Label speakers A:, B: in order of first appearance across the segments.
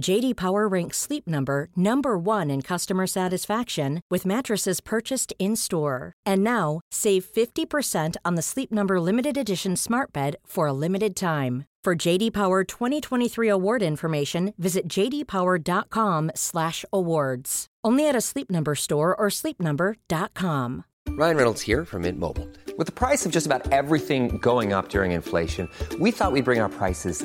A: JD Power ranks Sleep Number number 1 in customer satisfaction with mattresses purchased in-store. And now, save 50% on the Sleep Number limited edition Smart Bed for a limited time. For JD Power 2023 award information, visit jdpower.com/awards. Only at a Sleep Number store or sleepnumber.com.
B: Ryan Reynolds here from Mint Mobile. With the price of just about everything going up during inflation, we thought we'd bring our prices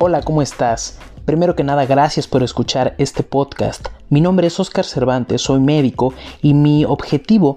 C: Hola, ¿cómo estás? Primero que nada, gracias por escuchar este podcast. Mi nombre es Oscar Cervantes, soy médico y mi objetivo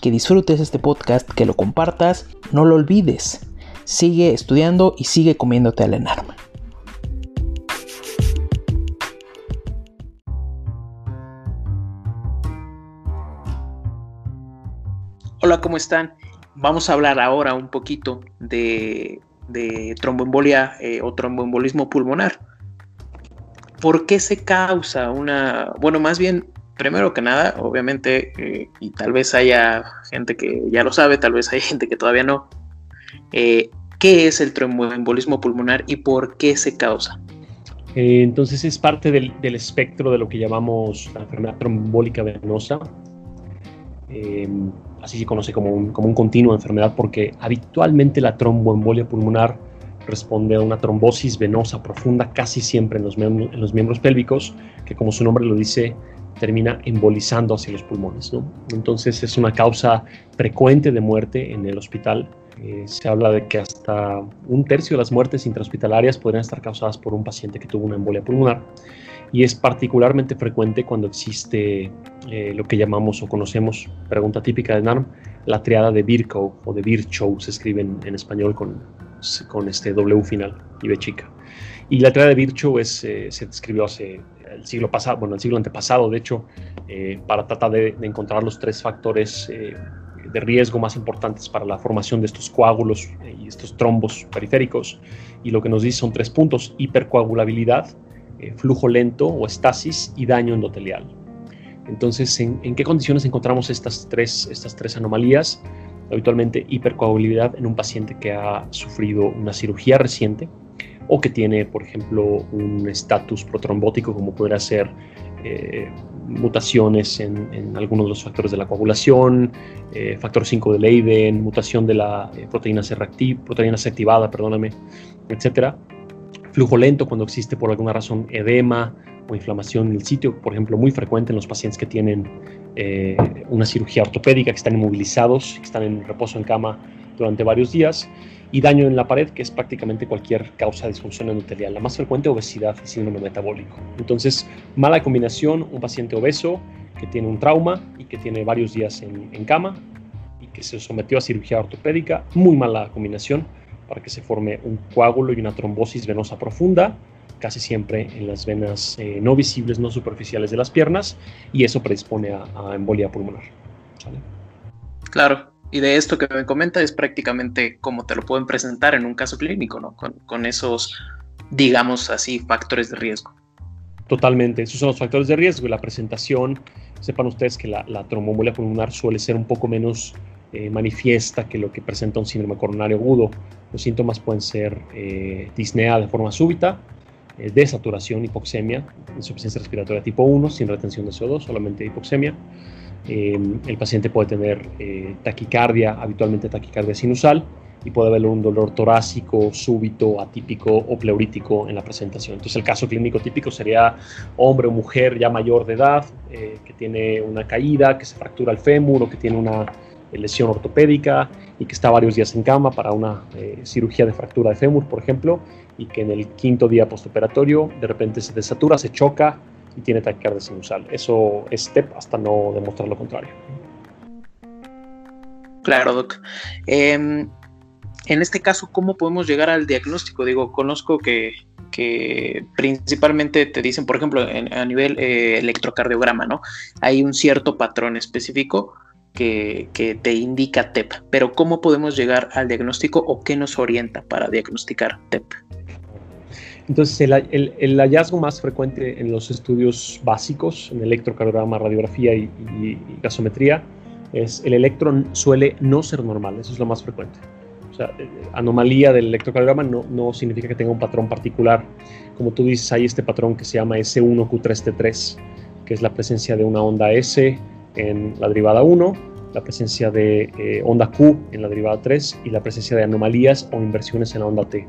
C: que disfrutes este podcast, que lo compartas, no lo olvides. Sigue estudiando y sigue comiéndote al enarma. Hola, ¿cómo están? Vamos a hablar ahora un poquito de, de tromboembolia eh, o tromboembolismo pulmonar. ¿Por qué se causa una, bueno, más bien primero que nada, obviamente, eh, y tal vez haya gente que ya lo sabe, tal vez hay gente que todavía no, eh, ¿qué es el tromboembolismo pulmonar y por qué se causa?
D: Eh, entonces es parte del, del, espectro de lo que llamamos la enfermedad trombólica venosa. así se conoce como un, como un continuo enfermedad porque habitualmente la tromboembolia pulmonar responde a una trombosis venosa profunda casi siempre en los, en los miembros pélvicos, que como su nombre lo dice, termina embolizando hacia los pulmones. ¿no? Entonces es una causa frecuente de muerte en el hospital. Eh, se habla de que hasta un tercio de las muertes intrahospitalarias podrían estar causadas por un paciente que tuvo una embolia pulmonar y es particularmente frecuente cuando existe eh, lo que llamamos o conocemos, pregunta típica de NARM, la triada de Virchow o de Virchow, se escribe en, en español con, con este W final y B chica. Y la triada de Virchow es, eh, se describió hace el siglo pasado, bueno, el siglo antepasado, de hecho, eh, para tratar de, encontrar los tres factores eh, de riesgo más importantes para la formación de estos coágulos y estos trombos periféricos. Y lo que nos dice son tres puntos, hipercoagulabilidad, flujo lento o estasis y daño endotelial. Entonces, ¿en, ¿en, qué condiciones encontramos estas tres, estas tres anomalías? Habitualmente hipercoagulabilidad en un paciente que ha sufrido una cirugía reciente, o que tiene, por ejemplo, un estatus protrombótico como podría ser eh, mutaciones en, en, algunos de los factores de la coagulación, eh, factor 5 de Leiden, mutación de la eh, proteína C, proteína C activada, perdóname, etcétera. Flujo lento cuando existe por alguna razón edema o inflamación en el sitio, por ejemplo, muy frecuente en los pacientes que tienen eh, una cirugía ortopédica, que están inmovilizados, que están en reposo en cama durante varios días y daño en la pared, que es prácticamente cualquier causa de disfunción endotelial. La más frecuente, obesidad y síndrome metabólico. Entonces, mala combinación, un paciente obeso que tiene un trauma y que tiene varios días en, en cama y que se sometió a cirugía ortopédica, muy mala combinación para que se forme un coágulo y una trombosis venosa profunda, casi siempre en las venas eh, no visibles, no superficiales de las piernas, y eso predispone a, embolia pulmonar.
C: Claro, y de esto que me comenta es prácticamente como te lo pueden presentar en un caso clínico, ¿no? Con, esos, digamos así, factores de riesgo.
D: Totalmente, esos son los factores de riesgo. La presentación, sepan ustedes que la, la pulmonar suele ser un poco menos eh, manifiesta que lo que presenta un síndrome coronario agudo. Los síntomas pueden ser eh, disnea de forma súbita, eh, desaturación, hipoxemia, insuficiencia respiratoria tipo 1, sin retención de CO2, solamente hipoxemia. El paciente puede tener taquicardia, habitualmente taquicardia sinusal, y puede haber un dolor torácico, súbito, atípico o pleurítico en la presentación. Entonces el caso clínico típico sería hombre o mujer ya mayor de edad, que tiene una caída, que se fractura el fémur o que tiene una lesión ortopédica y que está varios días en cama para una eh, cirugía de fractura de fémur, por ejemplo, y que en el quinto día postoperatorio de repente se desatura, se choca y tiene taquicardia sinusal. Eso es STEP hasta no demostrar lo contrario.
C: Claro, Doc. Em, en este caso, ¿cómo podemos llegar al diagnóstico? Digo, conozco que, principalmente te dicen, por ejemplo, a nivel eh, electrocardiograma, ¿no? Hay un cierto patrón específico que, te indica TEP, pero ¿cómo podemos llegar al diagnóstico o qué nos orienta para diagnosticar TEP?
D: Entonces, el, hallazgo más frecuente en los estudios básicos, en electrocardiograma, radiografía y, gasometría, es el electrón suele no ser normal, eso es lo más frecuente. O sea, eh, anomalía del electrocardiograma no, no significa que tenga un patrón particular. Como tú dices, hay este patrón que se llama S1Q3T3, que es la presencia de una onda S en la derivada 1, la presencia de eh, onda Q en la derivada 3 y la presencia de anomalías o inversiones en la onda T.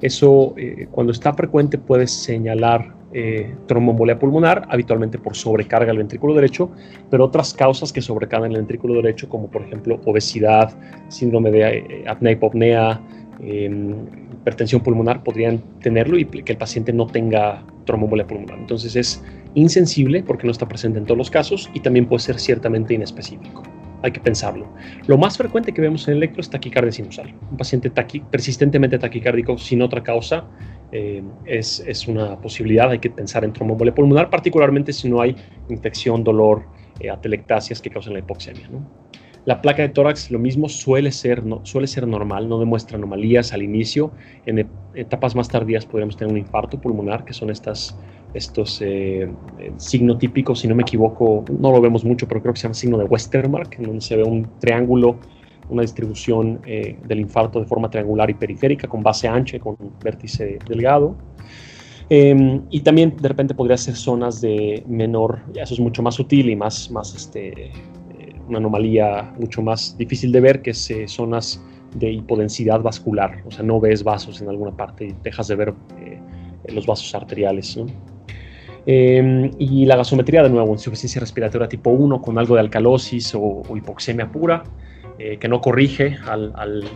D: Eso, eh, cuando está frecuente, puede señalar eh, tromboembolia pulmonar, habitualmente por sobrecarga del ventrículo derecho, pero otras causas que sobrecargan el ventrículo derecho, como por ejemplo obesidad, síndrome de eh, apnea hipopnea, em, hipertensión pulmonar, podrían tenerlo y que el paciente no tenga tromboembolia pulmonar. Entonces es insensible porque no está presente en todos los casos y también puede ser ciertamente inespecífico. Hay que pensarlo. Lo más frecuente que vemos en el electro es taquicardia sinusal. Un paciente persistentemente taquicárdico sin otra causa eh, es, es, una posibilidad. Hay que pensar en tromboembolia pulmonar, particularmente si no hay infección, dolor, eh, atelectasias que causan la hipoxemia. ¿no? La placa de tórax, lo mismo, suele ser, no, suele ser normal, no demuestra anomalías al inicio. En etapas más tardías podríamos tener un infarto pulmonar, que son estas, estos eh, eh, signos típicos, si no me equivoco, no lo vemos mucho, pero creo que se llama signo de Westermark, en donde se ve un triángulo, una distribución eh, del infarto de forma triangular y periférica, con base ancha y con vértice delgado. Em, y también de repente podría ser zonas de menor, eso es mucho más sutil y más, más este, una anomalía mucho más difícil de ver, que es eh, zonas de hipodensidad vascular, o sea, no ves vasos en alguna parte y dejas de ver eh, los vasos arteriales. Em, y la gasometría, de nuevo, insuficiencia respiratoria tipo 1 con algo de alcalosis o, hipoxemia pura, eh, que no corrige al,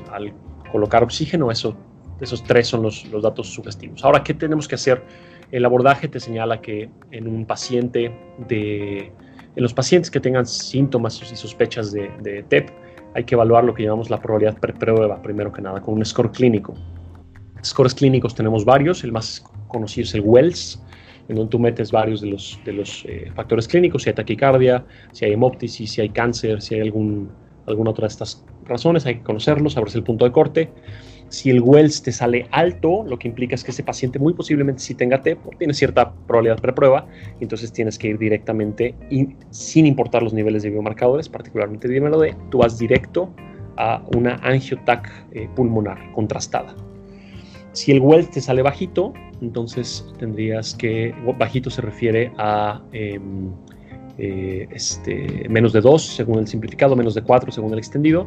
D: colocar oxígeno, eso, esos tres son los, los datos sugestivos. Ahora, ¿qué tenemos que hacer? El abordaje te señala que en un paciente de en los pacientes que tengan síntomas y sospechas de, TEP, hay que evaluar lo que llamamos la probabilidad preprueba, primero que nada, con un score clínico. Scores clínicos tenemos varios, el más conocido es el Wells, en donde tú metes varios de los, de eh, factores clínicos, si hay taquicardia, si hay hemoptisis, si hay cáncer, si hay alguna otra de estas razones, hay que conocerlos, saber el punto de corte. Si el Wells te sale alto, lo que implica es que ese paciente muy posiblemente sí tenga TEP o tiene cierta probabilidad preprueba, entonces tienes que ir directamente sin importar los niveles de biomarcadores, particularmente dímelo D, tú vas directo a una angiotac eh, pulmonar contrastada. Si el Wells te sale bajito, entonces tendrías que, bajito se refiere a em, eh, este, menos de 2 según el simplificado, menos de 4 según el extendido,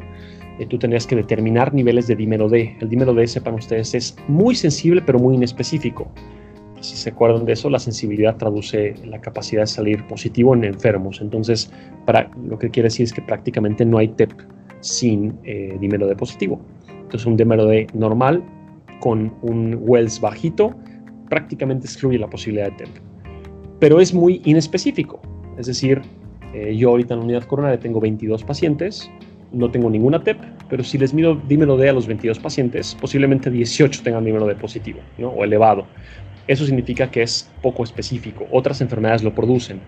D: eh, tú tendrías que determinar niveles de dímero D. El dímero D, sepan ustedes, es muy sensible pero muy inespecífico. Si se acuerdan de eso, la sensibilidad traduce la capacidad de salir positivo en enfermos. Entonces, para, lo que quiere decir es que prácticamente no hay TEP sin eh, dímero D positivo. Entonces, un dímero D normal con un Wells bajito prácticamente excluye la posibilidad de TEP. Pero es muy inespecífico. Es decir, eh, yo ahorita en la unidad coronaria tengo 22 pacientes no tengo ninguna TEP, pero si les mido dímero D a los 22 pacientes, posiblemente 18 tengan dímero D positivo ¿no? o elevado. Eso significa que es poco específico. Otras enfermedades lo producen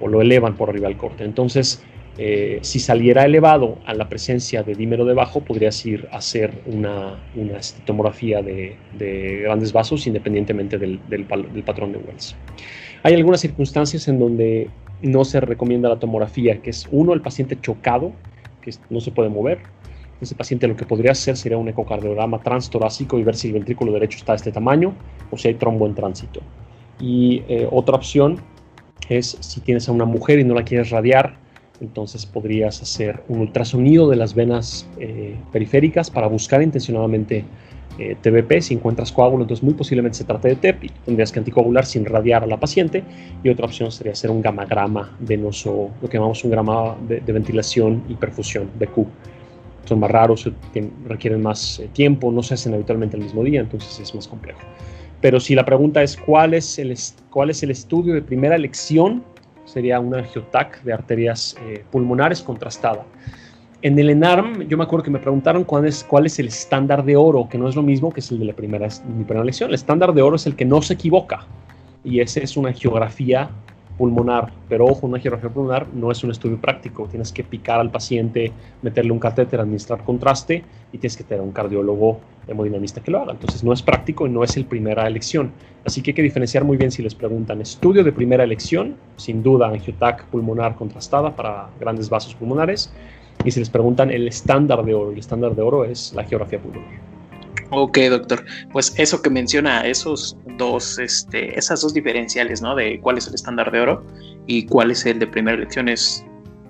D: o lo elevan por arriba del corte. Entonces, eh, si saliera elevado a la presencia de dímero de bajo, podrías ir a hacer una, una tomografía de, grandes vasos independientemente del, patrón de Wells. Hay algunas circunstancias en donde no se recomienda la tomografía, que es uno, el paciente chocado, que no se puede mover. Ese paciente lo que podría hacer sería un ecocardiograma transtorácico y ver si el ventrículo derecho está de este tamaño o si hay trombo en tránsito. Y eh, otra opción es si tienes a una mujer y no la quieres radiar, entonces podrías hacer un ultrasonido de las venas eh, periféricas para buscar intencionadamente eh. Si encuentras coágulo, entonces muy posiblemente se trate de TEP y tendrías que anticoagular sin radiar a la paciente. Y otra opción sería hacer un gamagrama venoso, lo que llamamos un grama de, ventilación y perfusión, BQ. Son más raros, requieren más eh, tiempo, no se hacen habitualmente el mismo día, entonces es más complejo. Pero si la pregunta es cuál es el, cuál es el estudio de primera elección, sería una angiotac de arterias eh, pulmonares contrastada. En el ENARM, yo me acuerdo que me preguntaron cuál es, cuál es el estándar de oro, que no es lo mismo que es el de la primera, mi primera lección. El estándar de oro es el que no se equivoca. Y ese es una geografía pulmonar. Pero ojo, una geografía pulmonar no es un estudio práctico. Tienes que picar al paciente, meterle un catéter, administrar contraste y tienes que tener un cardiólogo hemodinamista que lo haga. Entonces no es práctico y no es el primera elección. Así que hay que diferenciar muy bien si les preguntan estudio de primera elección, sin duda angiotac pulmonar contrastada para grandes vasos pulmonares. Y si les preguntan el estándar de oro, el estándar de oro es la geografía pulmonar.
E: Ok, doctor. Pues eso que menciona, esos dos, este, esas dos diferenciales, ¿no? De cuál es el estándar de oro y cuál es el de primera elección es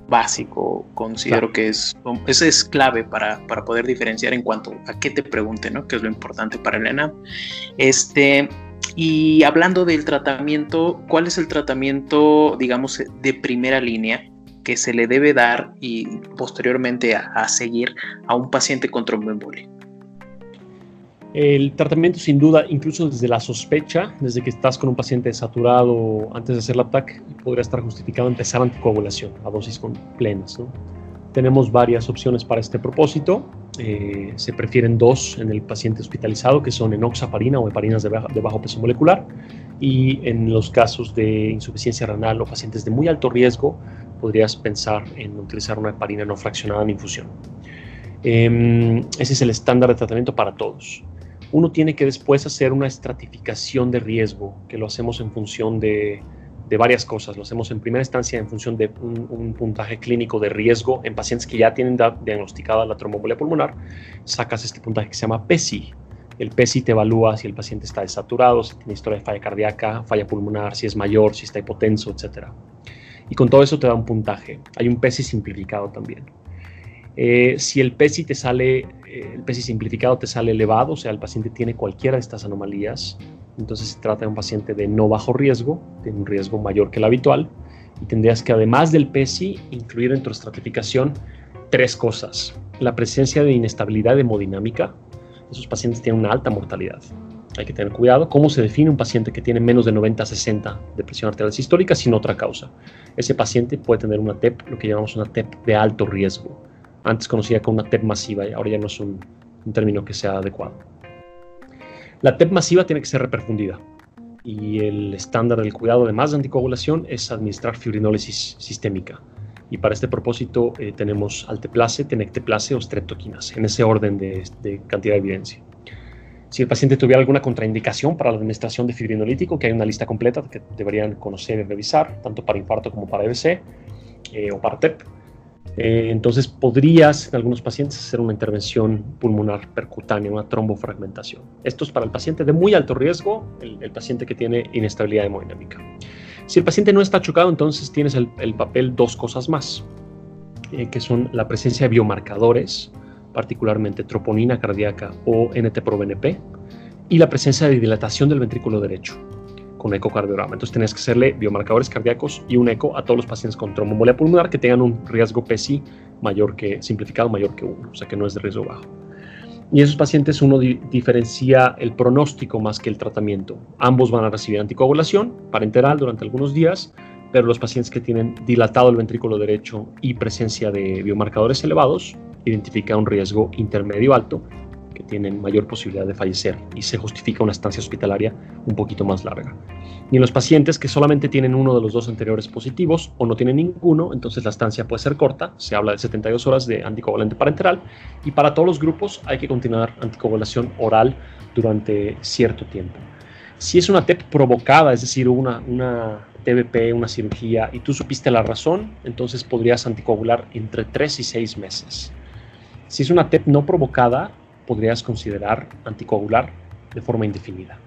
E: básico. Considero que es, eso es clave para, para, poder diferenciar en cuanto a qué te pregunte, ¿no? Que es lo importante para Elena. Este, y hablando del tratamiento, ¿cuál es el tratamiento, digamos, de primera línea que se le debe dar y posteriormente a, seguir a un paciente con tromboembolia?
D: El tratamiento sin duda, incluso desde la sospecha, desde que estás con un paciente saturado antes de hacer la TAC, podría estar justificado empezar anticoagulación a dosis plenas. Tenemos varias opciones para este propósito. Eh, se prefieren dos en el paciente hospitalizado, que son enoxaparina o heparinas de, de bajo peso molecular. Y en los casos de insuficiencia renal o pacientes de muy alto riesgo, podrías pensar en utilizar una heparina no fraccionada en infusión. Em, ese es el estándar de tratamiento para todos uno tiene que después hacer una estratificación de riesgo, que lo hacemos en función de, varias cosas. Lo hacemos en primera instancia en función de un, puntaje clínico de riesgo en pacientes que ya tienen diagnosticada la tromboembolia pulmonar. Sacas este puntaje que se llama PESI. El PESI te evalúa si el paciente está desaturado, si tiene historia de falla cardíaca, falla pulmonar, si es mayor, si está hipotenso, etc. Y con todo eso te da un puntaje. Hay un PESI simplificado también. Eh, si el PESI te sale, eh, el PESI simplificado te sale elevado, o sea, el paciente tiene cualquiera de estas anomalías, entonces se trata de un paciente de no bajo riesgo, de un riesgo mayor que el habitual, y tendrías que además del PESI incluir en tu estratificación tres cosas. La presencia de inestabilidad hemodinámica, esos pacientes tienen una alta mortalidad. Hay que tener cuidado. ¿Cómo se define un paciente que tiene menos de 90-60 de presión arterial sistólica sin otra causa? Ese paciente puede tener una TEP, lo que llamamos una TEP de alto riesgo antes conocida como una TEP masiva y ahora ya no es un, término que sea adecuado. La TEP masiva tiene que ser reperfundida y el estándar del cuidado, además de anticoagulación, es administrar fibrinólisis sistémica. Y para este propósito eh, tenemos alteplase, tenecteplase o streptokinase, en ese orden de, cantidad de evidencia. Si el paciente tuviera alguna contraindicación para la administración de fibrinolítico, que hay una lista completa que deberían conocer y revisar, tanto para infarto como para EBC eh, o para TEP, eh, entonces podrías en algunos pacientes hacer una intervención pulmonar percutánea, una trombofragmentación. Esto es para el paciente de muy alto riesgo, el, paciente que tiene inestabilidad hemodinámica. Si el paciente no está chocado, entonces tienes el, papel dos cosas más, eh, que son la presencia de biomarcadores, particularmente troponina cardíaca o NT-proBNP, y la presencia de dilatación del ventrículo derecho con ecocardiograma. Entonces tenías que hacerle biomarcadores cardíacos y un eco a todos los pacientes con tromboembolia pulmonar que tengan un riesgo PSI mayor que simplificado mayor que uno, o sea que no es de riesgo bajo. Y esos pacientes uno diferencia el pronóstico más que el tratamiento. Ambos van a recibir anticoagulación parenteral durante algunos días, pero los pacientes que tienen dilatado el ventrículo derecho y presencia de biomarcadores elevados identifica un riesgo intermedio alto que tienen mayor posibilidad de fallecer y se justifica una estancia hospitalaria un poquito más larga. Y en los pacientes que solamente tienen uno de los dos anteriores positivos o no tienen ninguno, entonces la estancia puede ser corta, se habla de 72 horas de anticoagulante parenteral y para todos los grupos hay que continuar anticoagulación oral durante cierto tiempo. Si es una TEP provocada, es decir, una, una TBP, una cirugía, y tú supiste la razón, entonces podrías anticoagular entre 3 y 6 meses. Si es una TEP no provocada, podrías considerar anticoagular de forma indefinida.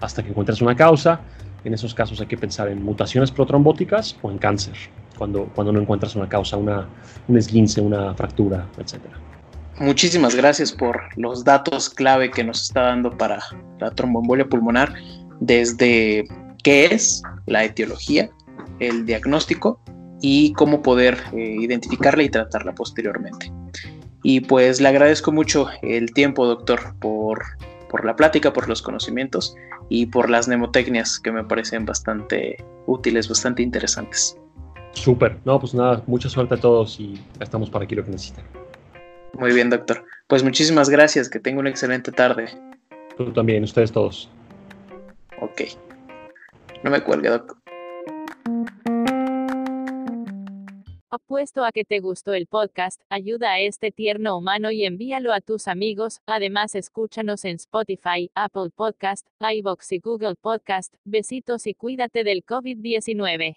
D: Hasta que encuentres una causa, en esos casos hay que pensar en mutaciones protrombóticas o en cáncer, cuando, cuando no encuentras una causa, una, un esguince, una fractura, etc.
E: Muchísimas gracias por los datos clave que nos está dando para la tromboembolia pulmonar, desde qué es la etiología, el diagnóstico y cómo poder eh, identificarla y tratarla posteriormente. Y pues le agradezco mucho el tiempo, doctor, por, por la plática, por los conocimientos y por las mnemotecnias que me parecen bastante útiles, bastante interesantes.
D: Súper, no, pues nada, mucha suerte a todos y estamos para aquí lo que necesiten.
E: Muy bien, doctor. Pues muchísimas gracias, que tenga una excelente tarde.
D: Tú también, ustedes todos.
E: Ok. No me cuelgue, doctor.
F: Apuesto a que te gustó el podcast, ayuda a este tierno humano y envíalo a tus amigos. Además, escúchanos en Spotify, Apple Podcast, iBox y Google Podcast. Besitos y cuídate del COVID-19.